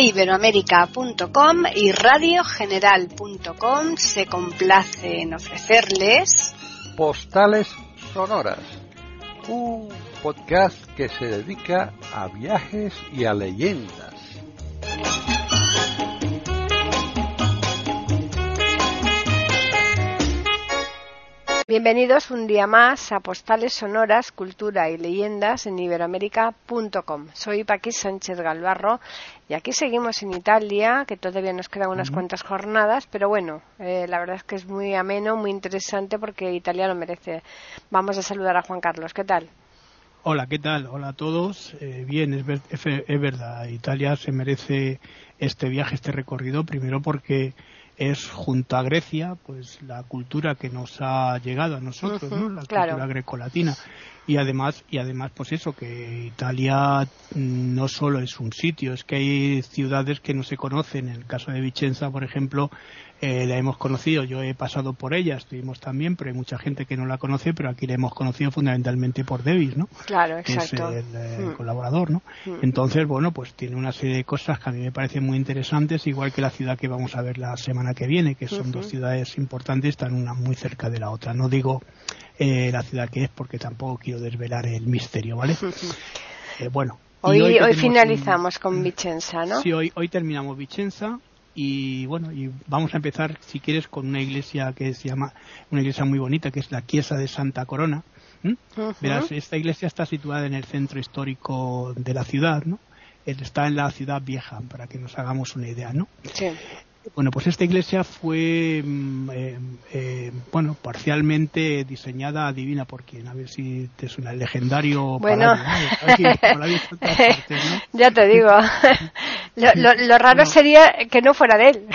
iberoamérica.com y radiogeneral.com se complace en ofrecerles Postales Sonoras, un podcast que se dedica a viajes y a leyendas. Bienvenidos un día más a Postales Sonoras, Cultura y Leyendas en iberoamérica.com. Soy Paqui Sánchez Galvarro y aquí seguimos en Italia, que todavía nos quedan unas cuantas jornadas, pero bueno, eh, la verdad es que es muy ameno, muy interesante porque Italia lo merece. Vamos a saludar a Juan Carlos, ¿qué tal? Hola, ¿qué tal? Hola a todos. Eh, bien, es, es verdad, Italia se merece este viaje, este recorrido, primero porque es junto a Grecia pues la cultura que nos ha llegado a nosotros ¿no? la cultura grecolatina. Y además y además pues eso que Italia no solo es un sitio es que hay ciudades que no se conocen. En el caso de Vicenza por ejemplo eh, la hemos conocido, yo he pasado por ella, estuvimos también, pero hay mucha gente que no la conoce, pero aquí la hemos conocido fundamentalmente por Davis, ¿no? Claro, exacto. Que es el, mm. colaborador, ¿no? Mm. Entonces, bueno, pues tiene una serie de cosas que a mí me parecen muy interesantes, igual que la ciudad que vamos a ver la semana que viene, que son dos ciudades importantes, están una muy cerca de la otra. No digo eh, la ciudad que es porque tampoco quiero desvelar el misterio, ¿vale? Eh, bueno. Hoy, hoy, finalizamos con Vicenza, ¿no? Sí, hoy, hoy terminamos Vicenza y bueno y vamos a empezar si quieres con una iglesia que se llama una iglesia muy bonita que es la Chiesa de Santa Corona verás esta iglesia está situada en el centro histórico de la ciudad no está en la ciudad vieja para que nos hagamos una idea no sí. Bueno, pues esta iglesia fue, mm, eh, eh, bueno, parcialmente diseñada divina por quien, a ver si te suena el legendario bueno. ya te digo, lo, raro sería que no fuera de él.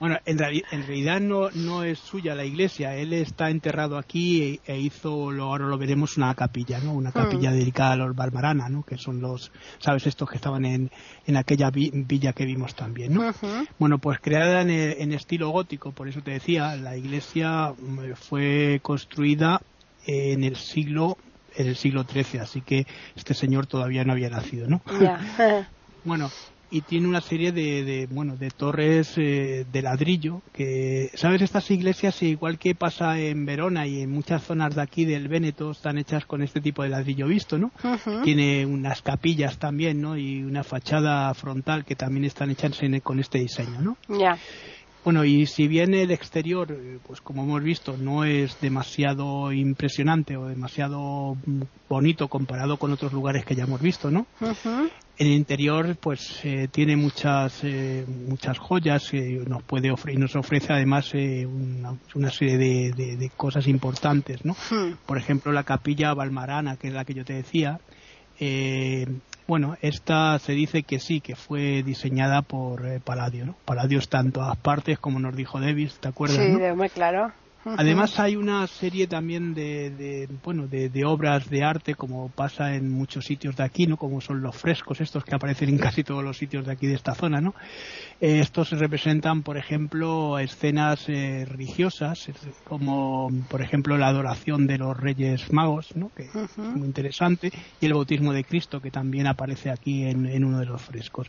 Bueno, en, realidad no, no es suya la iglesia. Él está enterrado aquí e, e hizo, lo, ahora lo veremos, una capilla, ¿no? Una capilla mm. dedicada a los Balmarana, ¿no? Que son los, ¿sabes? Estos que estaban en, en aquella villa que vimos también, ¿no? Bueno, pues creada en, en, estilo gótico, por eso te decía, la iglesia mm, fue construida en el siglo en el siglo XIII, así que este señor todavía no había nacido, ¿no? bueno, y tiene una serie de, bueno de torres eh, de ladrillo que sabes estas iglesias igual que pasa en Verona y en muchas zonas de aquí del Véneto están hechas con este tipo de ladrillo visto no tiene unas capillas también no y una fachada frontal que también están hechas con este diseño no ya bueno, y si bien el exterior, eh, pues como hemos visto, no es demasiado impresionante o demasiado bonito comparado con otros lugares que ya hemos visto, ¿no? En el interior, pues eh, tiene muchas eh, muchas joyas que nos puede ofrecer y nos ofrece además una, serie de, cosas importantes, ¿no? Hmm. Por ejemplo, la capilla Balmarana, que es la que yo te decía, bueno, esta se dice que sí, que fue diseñada por eh, Palladio, ¿no? Palladio está en todas partes, como nos dijo Davis, ¿te acuerdas? Sí, muy claro. Además hay una serie también de, bueno de, obras de arte como pasa en muchos sitios de aquí, no como son los frescos estos que aparecen en casi todos los sitios de aquí de esta zona, ¿no? Eh, estos representan, por ejemplo, escenas eh, religiosas como por ejemplo la adoración de los Reyes Magos, ¿no? Que es muy interesante y el bautismo de Cristo que también aparece aquí en, uno de los frescos.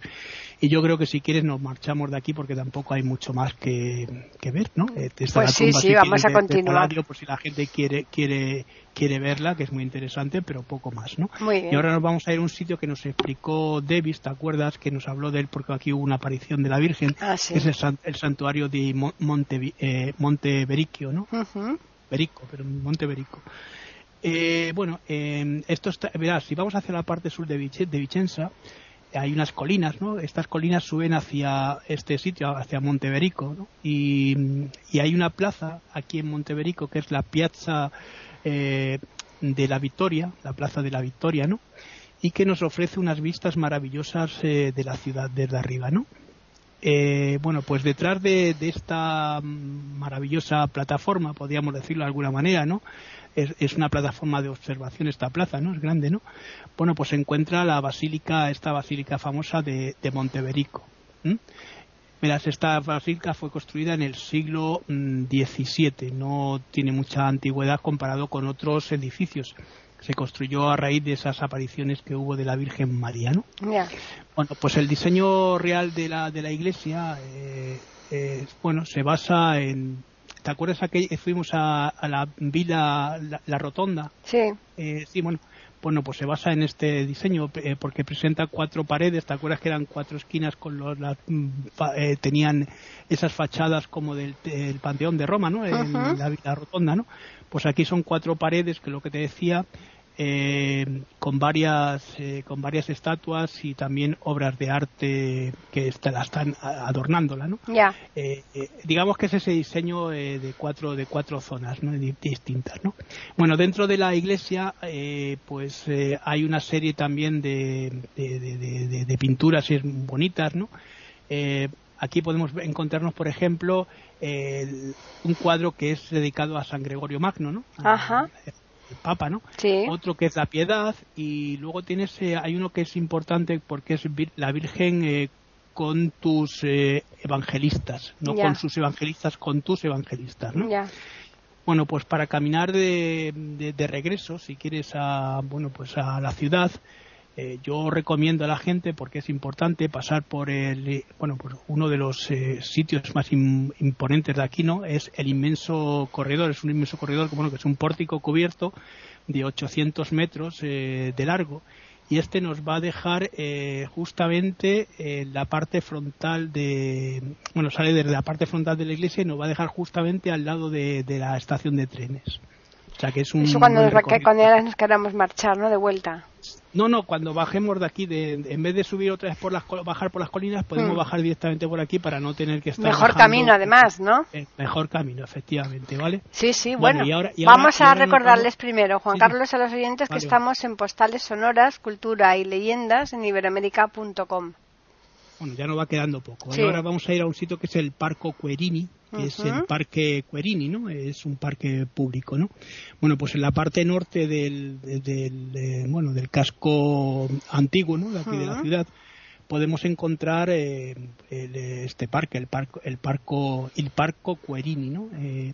Y yo creo que si quieres nos marchamos de aquí porque tampoco hay mucho más que, ver, ¿no? Eh, pues sí, sí, vamos a continuar. por si la gente quiere, quiere, quiere verla, que es muy interesante, pero poco más, ¿no? Y ahora nos vamos a ir a un sitio que nos explicó Davis, ¿te acuerdas? Que nos habló de él porque aquí hubo una aparición de la Virgen, ah, que es el, santuario de Monte, eh, Monte ¿no? Berico, pero Monte eh, bueno, eh, esto está, verás, si vamos hacia la parte sur de, de Vicenza, hay unas colinas, ¿no? Estas colinas suben hacia este sitio, hacia Monteverico. Y, hay una plaza aquí en Monteverico que es la Piazza eh, de la Victoria, la Plaza de la Victoria, ¿no? Y que nos ofrece unas vistas maravillosas eh, de la ciudad desde arriba, ¿no? Eh, bueno, pues detrás de, esta maravillosa plataforma, podríamos decirlo de alguna manera, ¿no? es, una plataforma de observación esta plaza, ¿no? Es grande, ¿no? Bueno, pues se encuentra la basílica, esta basílica famosa de, de Monteverico. Verás, esta basílica fue construida en el siglo XVII, mm, no tiene mucha antigüedad comparado con otros edificios. Se construyó a raíz de esas apariciones que hubo de la Virgen María, ¿no? Bueno, pues el diseño real de la, de la iglesia, eh, eh, bueno, se basa en... ¿Te acuerdas que fuimos a, a la vila la, Rotonda? Sí. Eh, sí, bueno, bueno, pues se basa en este diseño eh, porque presenta cuatro paredes. ¿Te acuerdas que eran cuatro esquinas con los mm, eh, tenían esas fachadas como del, Panteón de Roma, ¿no? En la, la, rotonda, ¿no? Pues aquí son cuatro paredes que lo que te decía eh, con varias eh, con varias estatuas y también obras de arte que la están adornándola no eh, digamos que es ese diseño de cuatro de cuatro zonas ¿no? distintas no bueno dentro de la iglesia pues hay una serie también de, de, de pinturas bonitas no aquí podemos encontrarnos por ejemplo un cuadro que es dedicado a San Gregorio Magno no Ajá el Papa, ¿no? Sí. Otro que es la piedad y luego tienes, eh, hay uno que es importante porque es la Virgen eh, con tus eh, evangelistas, no con sus evangelistas, con tus evangelistas, ¿no? Bueno, pues para caminar de, de, regreso, si quieres a, bueno, pues a la ciudad, eh, yo recomiendo a la gente porque es importante pasar por el bueno por uno de los eh, sitios más imponentes de aquí no es el inmenso corredor es un inmenso corredor bueno que es un pórtico cubierto de 800 metros eh, de largo. Y este nos va a dejar justamente en la parte frontal de bueno sale desde la parte frontal de la iglesia y nos va a dejar justamente al lado de, la estación de trenes. O sea que es un eso cuando, nos, cuando nos queramos marchar no de vuelta no, no, cuando bajemos de aquí, de, en vez de subir otra vez por las bajar por las colinas, podemos hmm. bajar directamente por aquí para no tener que estar. Mejor camino, además, ¿no? Eh, mejor camino, efectivamente, ¿vale? Sí, sí, bueno. vamos a recordarles primero, Juan Carlos, a los oyentes que estamos en Postales Sonoras, Cultura y Leyendas en iberoamérica.com. Bueno, ya no va quedando poco. Ahora vamos a ir a un sitio que es el Parco Querini, que es el Parque Querini, ¿no? Es un parque público, ¿no? Bueno, pues en la parte norte del, del, bueno, del casco antiguo, ¿no? De aquí de la ciudad, podemos encontrar eh, este parque, el parco, el parco, el Parco Querini, ¿no? Eh,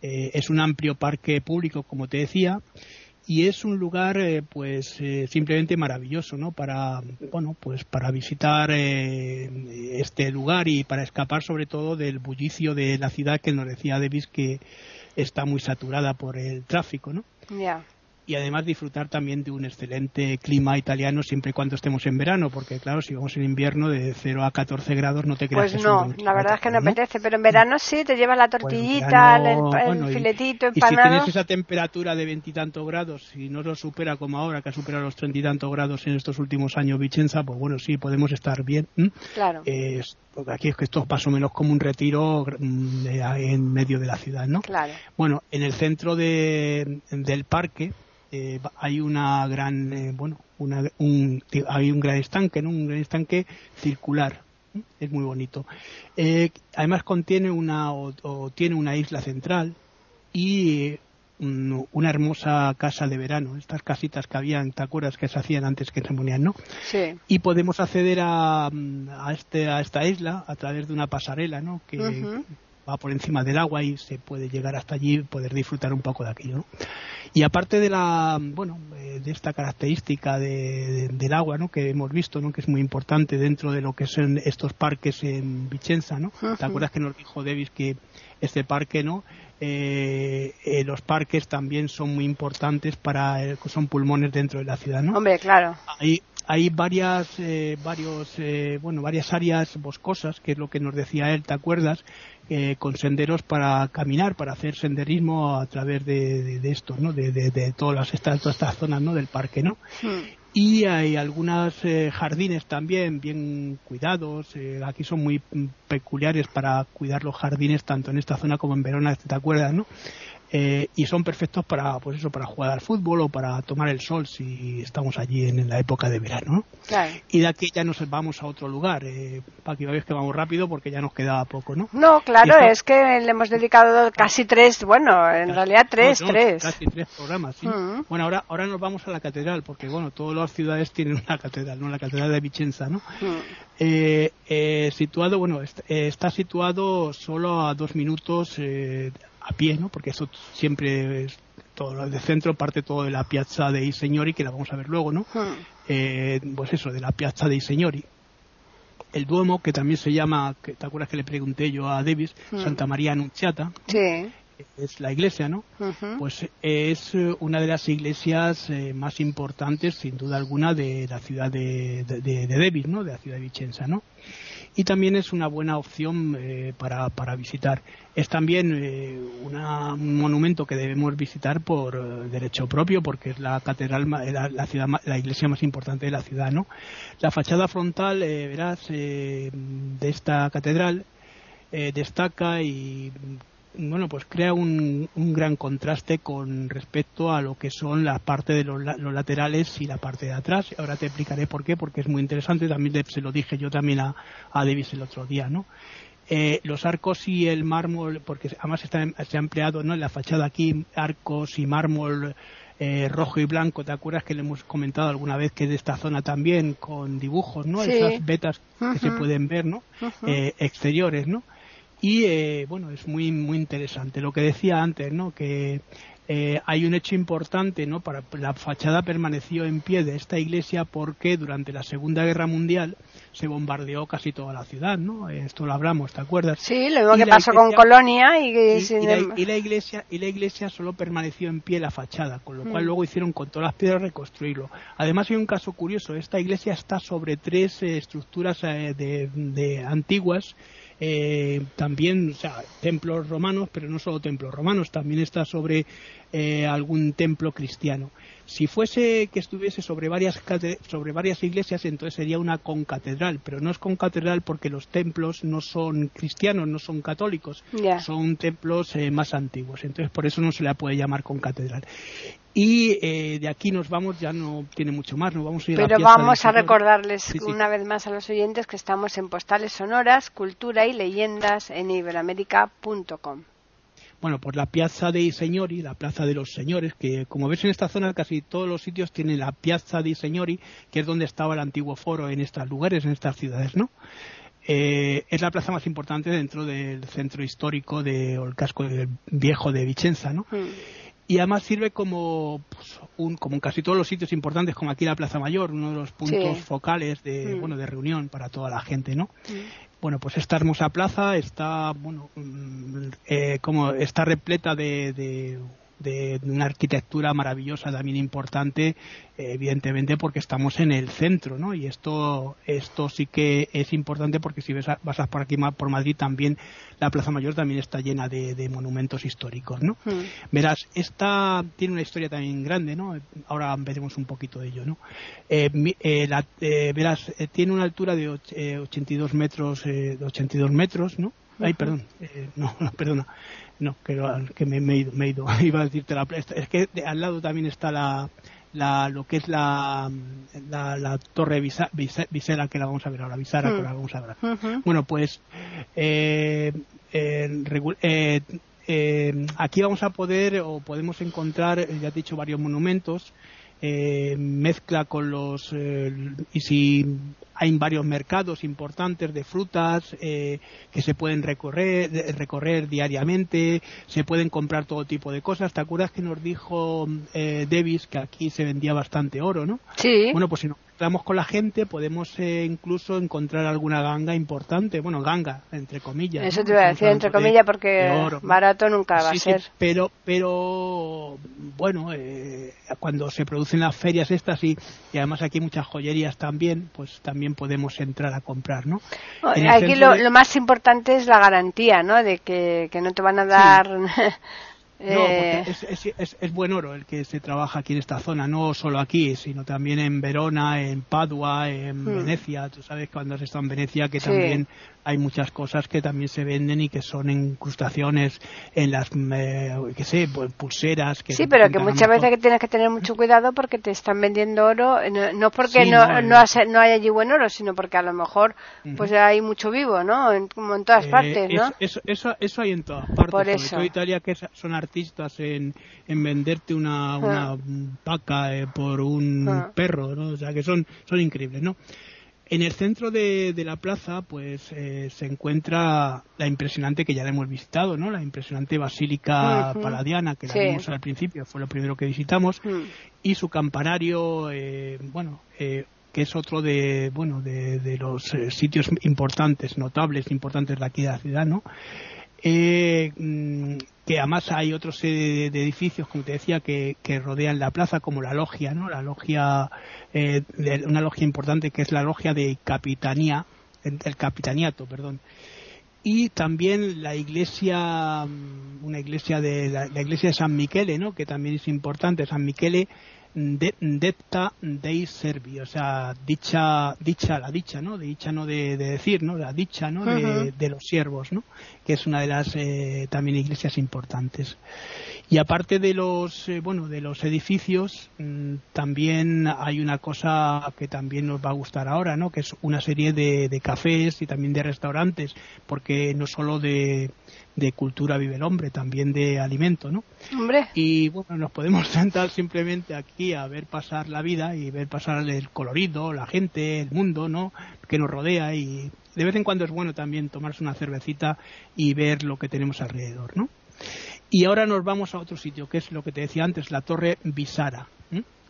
eh, es un amplio parque público, como te decía, y es un lugar eh, pues eh, simplemente maravilloso no para bueno pues para visitar eh, este lugar y para escapar sobre todo del bullicio de la ciudad que nos decía Davis que está muy saturada por el tráfico no ya y además disfrutar también de un excelente clima italiano siempre y cuando estemos en verano, porque claro, si vamos en invierno de 0 a 14 grados no te creas Pues no, la verdad es que no, apetece, pero en verano sí, te llevas la tortillita, el, filetito empanado. Y si tienes esa temperatura de veintitantos grados, si no lo supera como ahora, que ha superado los treinta y tantos grados en estos últimos años Vicenza, pues bueno, sí, podemos estar bien. Claro. porque aquí es que esto es más o menos como un retiro mm, en medio de la ciudad, ¿no? Claro. Bueno, en el centro de, del parque, eh, hay una gran, eh, bueno, una, un, hay un gran estanque, ¿no? Un gran estanque circular. Es muy bonito. Eh, además contiene una, o, tiene una isla central y una hermosa casa de verano, estas casitas que habían, ¿te acuerdas que se hacían antes que se ponían, no? Sí. Y podemos acceder a, a, este, a esta isla a través de una pasarela, ¿no? Que, va por encima del agua y se puede llegar hasta allí y poder disfrutar un poco de aquello. Y aparte de la, bueno, eh, de esta característica del agua, ¿no? Que hemos visto, ¿no? Que es muy importante dentro de lo que son estos parques en Vicenza, ¿no? ¿Te acuerdas que nos dijo Davis que este parque, ¿no? Eh, eh, los parques también son muy importantes para son pulmones dentro de la ciudad no hombre claro hay varias varios bueno varias áreas boscosas que es lo que nos decía él te acuerdas eh, con senderos para caminar, para hacer senderismo a través de, de, esto, ¿no? De, de, todas las estas, todas estas zonas, ¿no? Del parque, ¿no? Hmm. Y hay algunos eh, jardines también bien cuidados. Eh, aquí son muy peculiares para cuidar los jardines tanto en esta zona como en Verona, ¿te acuerdas, no? Eh, y son perfectos para pues eso para jugar al fútbol o para tomar el sol si estamos allí en, la época de verano y de aquí ya nos vamos a otro lugar. Eh, para que veáis que vamos rápido porque ya nos queda poco no no claro es que le hemos dedicado casi tres bueno en realidad tres tres casi tres programas sí. Mm. bueno ahora ahora nos vamos a la catedral porque bueno todas las ciudades tienen una catedral no la catedral de Vicenza no mm. eh, situado bueno está, situado solo a dos minutos a pie, ¿no? Porque eso siempre todo lo de centro parte todo de la Piazza dei Signori, que la vamos a ver luego, ¿no? Hmm. Eh, pues eso, de la Piazza dei Signori. El Duomo, que también se llama, que, ¿te acuerdas que le pregunté yo a Davis? Hmm. Santa María Annunziata, Sí. es la iglesia, ¿no? Pues es eh, una de las iglesias eh, más importantes, sin duda alguna, de la ciudad de, de, de, de Davis, ¿no? De la ciudad de Vicenza, ¿no? Y también es una buena opción eh, para, para visitar. Es también eh, una- un monumento que debemos visitar por eh, derecho propio, porque es la catedral, ma- la, la ciudad, la iglesia más importante de la ciudad, ¿no? La fachada frontal, eh, verás, eh, de esta catedral eh, destaca y bueno pues crea un, un gran contraste con respecto a lo que son la parte de los, los laterales y la parte de atrás ahora te explicaré por qué porque es muy interesante también se lo dije yo también a, a Davis el otro día no Eh, los arcos y el mármol porque además está, se ha empleado no en la fachada aquí arcos y mármol eh, rojo y blanco, ¿te acuerdas que le hemos comentado alguna vez que de esta zona también con dibujos, ¿no? Sí. Esas vetas que se pueden ver, ¿no? Eh, exteriores, ¿no? Y eh, bueno, es muy muy interesante. Lo que decía antes, ¿no? Que eh, hay un hecho importante, ¿no? Para la fachada permaneció en pie de esta iglesia porque durante la Segunda Guerra Mundial se bombardeó casi toda la ciudad, ¿no? Esto lo hablamos, ¿te acuerdas? Sí, lo mismo Y que pasó con Colonia y, y, la, y la iglesia y la iglesia solo permaneció en pie la fachada con lo cual Mm. luego hicieron con todas las piedras reconstruirlo además hay un caso curioso esta iglesia está sobre tres eh, estructuras eh, de, de antiguas eh, también o sea templos romanos pero no solo templos romanos también está sobre eh, algún templo cristiano si fuese que estuviese sobre varias sobre varias iglesias entonces sería una concatedral pero no es concatedral porque los templos no son cristianos no son católicos Ya. son templos eh, más antiguos entonces por eso no se la puede llamar concatedral y eh, de aquí nos vamos ya no tiene mucho más nos vamos a ir a la Pero Piazza del vamos a recordarles Sí, sí. una vez más a los oyentes que estamos en Postales Sonoras, Cultura y Leyendas en iberoamérica.com. Bueno, pues la Piazza dei Signori, la Plaza de los Señores, que como ves en esta zona casi todos los sitios tienen la Piazza dei Signori, que es donde estaba el antiguo foro en estos lugares, en estas ciudades, ¿no? Eh, es la plaza más importante dentro del centro histórico de, o el casco viejo de Vicenza, ¿no? Mm. Y además sirve como, pues, un, como en casi todos los sitios importantes, como aquí la Plaza Mayor, uno de los puntos Sí. focales de, Mm. bueno, de reunión para toda la gente, ¿no? Mm. Bueno, pues esta hermosa plaza está, bueno, mm, eh, como está repleta de, de, de una arquitectura maravillosa, también importante, eh, evidentemente porque estamos en el centro, ¿no? Y esto, esto sí que es importante porque si ves a- vas a por aquí por Madrid también la Plaza Mayor también está llena de, de monumentos históricos, ¿no? Mm. Verás, esta tiene una historia también grande, ¿no? Ahora veremos un poquito de ello, ¿no? Eh, eh, la- eh, verás, eh, tiene una altura de och- eh, 82 metros, eh, de 82 metros, ¿no? Ay, perdón, eh, no, perdona, no, que, lo- que me, me he ido, me he ido, iba a decirte la, es que de- al lado también está la, la, lo que es la, la, la torre Visa- Visa- Visera, que la vamos a ver ahora, Visara, que Mm. la vamos a ver. Bueno, pues eh, eh, regu- eh, aquí vamos a poder o podemos encontrar, ya te he dicho, varios monumentos. Eh, mezcla con los eh, y si hay varios mercados importantes de frutas eh, que se pueden recorrer recorrer diariamente se pueden comprar todo tipo de cosas te acuerdas que nos dijo eh, Davis que aquí se vendía bastante oro no Sí. bueno, pues si nos mezclamos con la gente, podemos eh, incluso encontrar alguna ganga importante. Bueno, ganga, entre comillas. Eso te iba a decir, entre comillas, porque barato nunca va Sí, a sí, ser. pero, pero, bueno, eh, cuando se producen las ferias estas y, y además aquí hay muchas joyerías también, pues también podemos entrar a comprar, ¿no? En Aquí lo, de- lo más importante es la garantía, ¿no? De que, que no te van a dar. No, eh, porque es, es, es, es buen oro el que se trabaja aquí en esta zona, no solo aquí, sino también en Verona, en Padua, en Hmm. Venecia. Tú sabes cuando has estado en Venecia que Sí. también hay muchas cosas que también se venden y que son incrustaciones en las, eh, qué sé, pues, pulseras. Que sí, pero que muchas veces que tienes que tener mucho cuidado porque te están vendiendo oro, eh, no, no porque Sí, no, no, no, eh. hace- no hay allí buen oro, sino porque a lo mejor pues hay mucho vivo, ¿no? En, como en todas Eh, partes, ¿no? Eso, eso, eso, hay en todas partes. Por sobre eso. todo Italia, que son artistas en, en venderte una, una vaca eh, por un Ah. perro, ¿no? O sea, que son, son increíbles, ¿no? En el centro de, la plaza, pues eh, se encuentra la impresionante que ya la hemos visitado, ¿no? La impresionante basílica paladiana que la vimos al principio, fue lo primero que visitamos, mm. y su campanario, eh, bueno, eh, que es otro de, bueno, de, los sitios importantes, notables, importantes de aquí de la ciudad, ¿no? Mm, que además hay otros serie de, edificios, como te decía, que, rodean la plaza, como la logia, ¿no? La logia, eh, una logia importante que es la logia de capitanía, del capitaniato, perdón. Y también la iglesia, mm, una iglesia de la, iglesia de San Miquele, ¿no? Que también es importante. San Miquele de, depta dei servi, o sea, dicha, dicha, la dicha, ¿no? Dicha no de, decir, ¿no? La dicha, ¿no? de, los siervos, ¿no? Que es una de las eh, también iglesias importantes. Y aparte de los, eh, bueno, de los edificios, mm, también hay una cosa que también nos va a gustar ahora, ¿no? Que es una serie de, de cafés y también de restaurantes, porque no solo de, de cultura vive el hombre, también de alimento, ¿no? Hombre. Y bueno, nos podemos sentar simplemente aquí a ver pasar la vida y ver pasar el colorido, la gente, el mundo, ¿no? Que nos rodea y de vez en cuando es bueno también tomarse una cervecita y ver lo que tenemos alrededor, ¿no? Y ahora nos vamos a otro sitio, que es lo que te decía antes, la Torre Visara.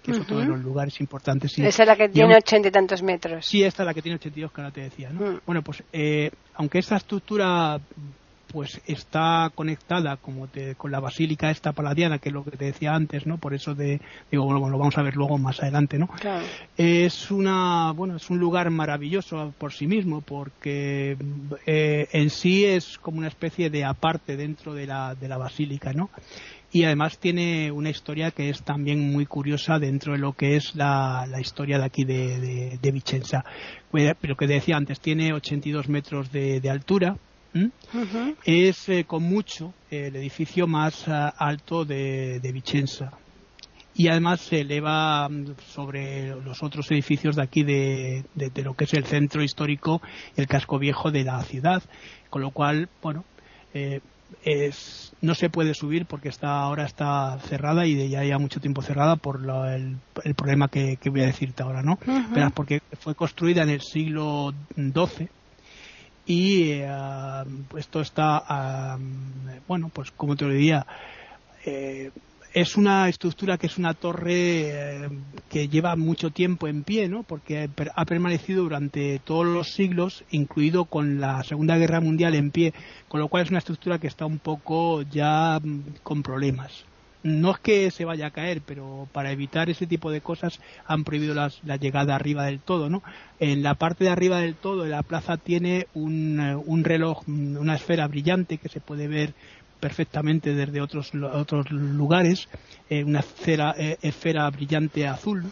que es otro de los lugares importantes. Esa es la que tiene ochenta y tantos metros. Sí, esta es la que tiene ochenta y dos, que ahora te decía. ¿no? Mm. Bueno, pues eh, aunque esta estructura pues está conectada como con la basílica esta paladiana que es lo que te decía antes no por eso de digo bueno, lo vamos a ver luego más adelante no es una bueno es un lugar maravilloso por sí mismo porque eh, en sí es como una especie de aparte dentro de la de la basílica no y además tiene una historia que es también muy curiosa dentro de lo que es la, historia de aquí de, de, Vicenza. Pero que decía antes, tiene 82 metros de, de altura, es eh, con mucho el edificio más eh, alto de, Vicenza. Y además se eleva mm, sobre los otros edificios de aquí de, lo que es el centro histórico, el casco viejo de la ciudad, con lo cual, bueno, eh, no se puede subir porque está ahora está cerrada y ya ya mucho tiempo cerrada por el, problema que, voy a decirte ahora, ¿no? porque fue construida en el siglo XII y eh, esto está, bueno, pues como te lo diría, eh, es una estructura que es una torre eh, que lleva mucho tiempo en pie, ¿no? Porque ha permanecido durante todos los siglos, incluido con la Segunda Guerra Mundial en pie, con lo cual es una estructura que está un poco ya mm, con problemas no es que se vaya a caer, pero para evitar ese tipo de cosas han prohibido la llegada arriba del todo, ¿no? En la parte de arriba del todo la plaza tiene un, eh, un reloj, una esfera brillante que se puede ver perfectamente desde otros otros lugares, eh, una esfera, eh, esfera brillante azul.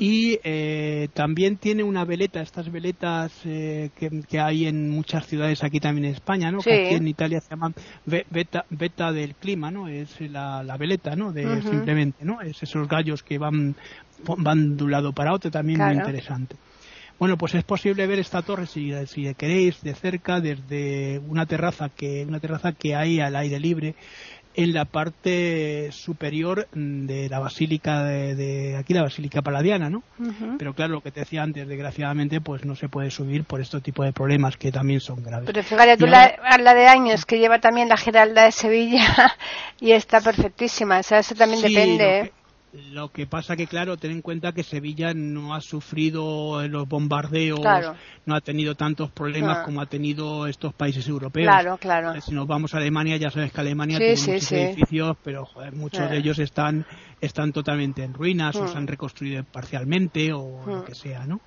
Y eh, también tiene una veleta, estas veletas que, que, hay en muchas ciudades aquí también en España, ¿no? Que aquí en Italia se llaman beta, del clima, ¿no? Es la, la veleta, ¿no? De, Simplemente, ¿no? Es esos gallos que van, van de un lado para otro, también muy interesante. Bueno, pues es posible ver esta torre si, si queréis de cerca desde una terraza que una terraza que hay al aire libre en la parte superior de la basílica de, aquí la basílica paladiana, ¿no? Pero claro, lo que te decía antes, desgraciadamente, pues no se puede subir por este tipo de problemas que también son graves. Pero fíjate, tú la, de años que lleva también la Giralda de Sevilla y está perfectísima, o sea, eso también depende. ¿Eh? Lo que pasa que, claro, ten en cuenta que Sevilla no ha sufrido los bombardeos, no ha tenido tantos problemas como ha tenido estos países europeos. Claro, claro. Eh, si nos vamos a Alemania, ya sabes que Alemania tiene muchos edificios, pero muchos de ellos están, están totalmente en ruinas o se han reconstruido parcialmente o lo que sea, ¿no?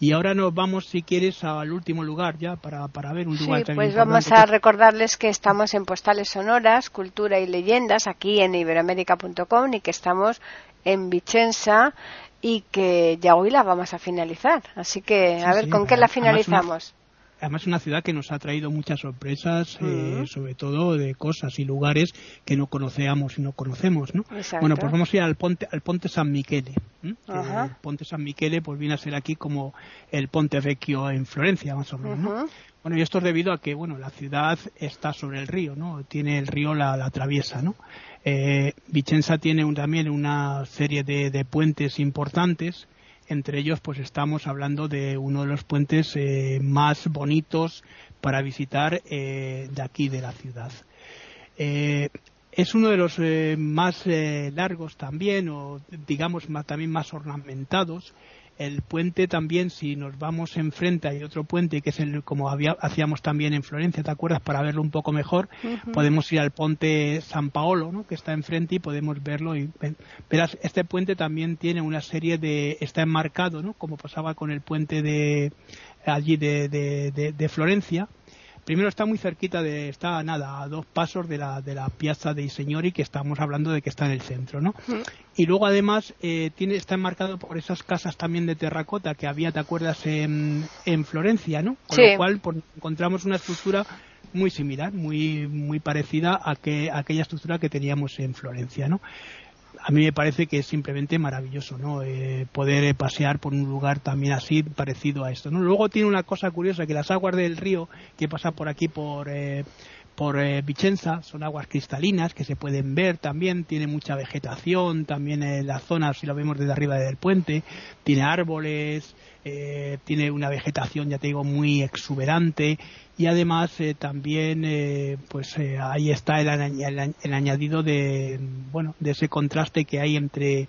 Y ahora nos vamos, si quieres, al último lugar ya para, para ver un lugar sí, Pues vamos a recordarles que estamos en Postales Sonoras, Cultura y Leyendas, aquí en iberoamérica.com y que estamos en Vicenza y que ya hoy la vamos a finalizar. Así que, a ver, ¿con qué la finalizamos? Además es una ciudad que nos ha traído muchas sorpresas, eh, sobre todo de cosas y lugares que no conocíamos y no conocemos, ¿no? Bueno, pues vamos a ir al ponte, al ponte San Michele. El ponte San Michele pues viene a ser aquí como el Ponte Vecchio en Florencia, más o menos, ¿no? Bueno, y esto es debido a que, bueno, la ciudad está sobre el río, ¿no? Tiene el río la, la atraviesa, ¿no? Eh, Vicenza tiene también una serie de, puentes importantes entre ellos pues estamos hablando de uno de los puentes eh, más bonitos para visitar eh, de aquí de la ciudad. Eh, es uno de los más largos también, o digamos también más ornamentados, el puente también, si nos vamos enfrente, hay otro puente que es el como había, hacíamos también en Florencia, ¿te acuerdas? Para verlo un poco mejor, podemos ir al puente San Paolo, ¿no? Que está enfrente y podemos verlo. Y verás, este puente también tiene una serie de, está enmarcado, ¿no? Como pasaba con el puente de allí de, de, de Florencia primero está muy cerquita de, está nada, a dos pasos de la, de la Piazza dei Signori, que estamos hablando de que está en el centro, ¿no? Y luego además eh, tiene, está enmarcado por esas casas también de terracota que había, ¿te acuerdas? En, en Florencia, ¿no? Con lo cual encontramos una estructura muy similar, muy, muy parecida a, que, a aquella estructura que teníamos en Florencia, ¿no? A mí me parece que es simplemente maravilloso, ¿no? Eh, poder pasear por un lugar también así parecido a esto, ¿no? Luego tiene una cosa curiosa que las aguas del río que pasa por aquí por eh, por eh, Vicenza son aguas cristalinas que se pueden ver también, tiene mucha vegetación también en la zona, si lo vemos desde arriba del puente, tiene árboles, eh, tiene una vegetación, ya te digo, muy exuberante y además eh, también eh, pues ahí está el, el, añadido de bueno de ese contraste que hay entre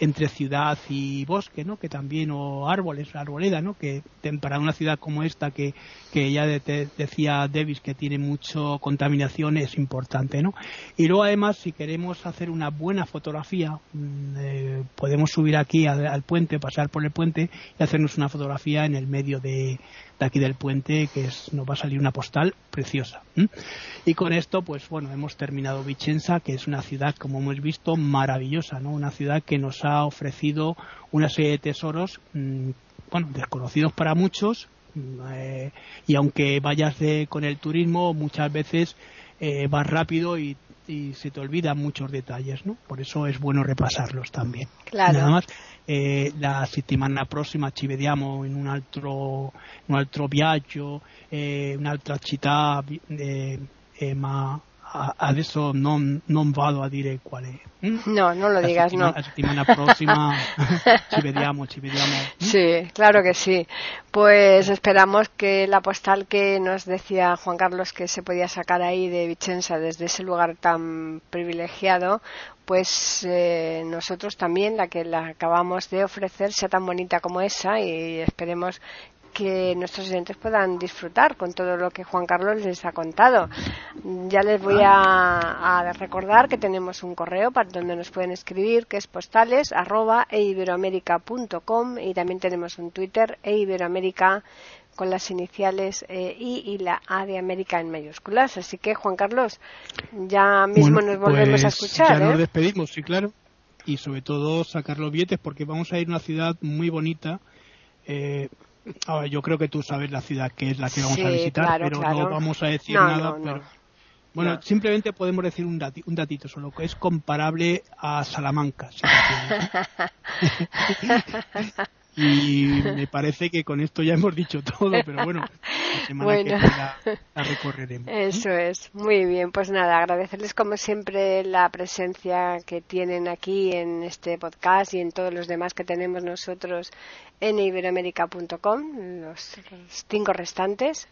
entre ciudad y bosque, ¿no? Que también, o árboles, arboleda, ¿no? Que para una ciudad como esta, que, que ya decía Davis que tiene mucho contaminación, es importante, ¿no? Y luego además, si queremos hacer una buena fotografía, mm, eh, podemos subir aquí al, puente, pasar por el puente y hacernos una fotografía en el medio de, de aquí del puente, que es, nos va a salir una postal preciosa. Y con esto, pues bueno, hemos terminado Vicenza, que es una ciudad, como hemos visto, maravillosa, ¿no? Una ciudad que nos ha ofrecido una serie de tesoros, mm, bueno, desconocidos para muchos, mm, eh, y aunque vayas de, con el turismo, muchas veces eh, vas rápido y y se te olvidan muchos detalles, ¿no? Por eso es bueno repasarlos también. Claro. Nada más, eh, la settimana prossima ci vediamo in un altro, un altro viaggio, eh, un'altra città, eh, eh, ma adesso non, non, vado a dire qual è. Mm? No, non lo digas, no. La settimana próxima ci vediamo, ci vediamo. ¿Mm? Sí, claro que sí. Pues esperamos que la postal que nos decía Juan Carlos que se podía sacar ahí de Vicenza desde ese lugar tan privilegiado, pues eh, nosotros también la que la acabamos de ofrecer sea tan bonita como esa y esperemos que nuestros oyentes puedan disfrutar con todo lo que Juan Carlos les ha contado. Ya les voy a, recordar que tenemos un correo para donde nos pueden escribir, que es postales arroba y también tenemos un Twitter eiberoamerica con las iniciales eh, I y la A de América en mayúsculas. Así que, Juan Carlos, ya mismo nos volvemos a pues escuchar. Ya nos ¿eh? despedimos, sí, claro. Y sobre todo sacar los billetes porque vamos a ir a una ciudad muy bonita. Eh, yo creo que tú sabes la ciudad que es la que vamos a visitar, pero no vamos a decir nada. bueno, simplemente podemos decir un, un datito solo, que es comparable a Salamanca. y me parece que con esto ya hemos dicho todo, pero bueno, la semana que la, la, recorreremos. Eso es, muy bien, pues nada, agradecerles como siempre la presencia que tienen aquí en este podcast y en todos los demás que tenemos nosotros en iberoamerica.com, los, cinco restantes.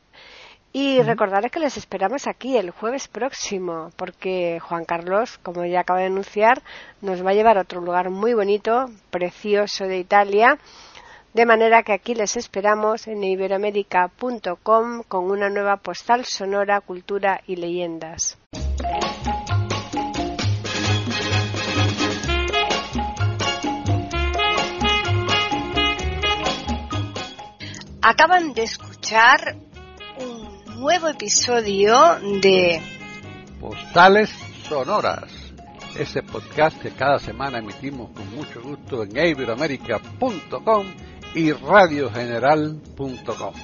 Y recordarles que les esperamos aquí el jueves próximo, porque Juan Carlos, como ya acaba de anunciar, nos va a llevar a otro lugar muy bonito, precioso de Italia. De manera que aquí les esperamos en iberoamerica.com con una nueva postal sonora, cultura y leyendas. Acaban de escuchar un nuevo episodio de Postales Sonoras, ese podcast que cada semana emitimos con mucho gusto en iberoamerica.com y radiogeneral.com.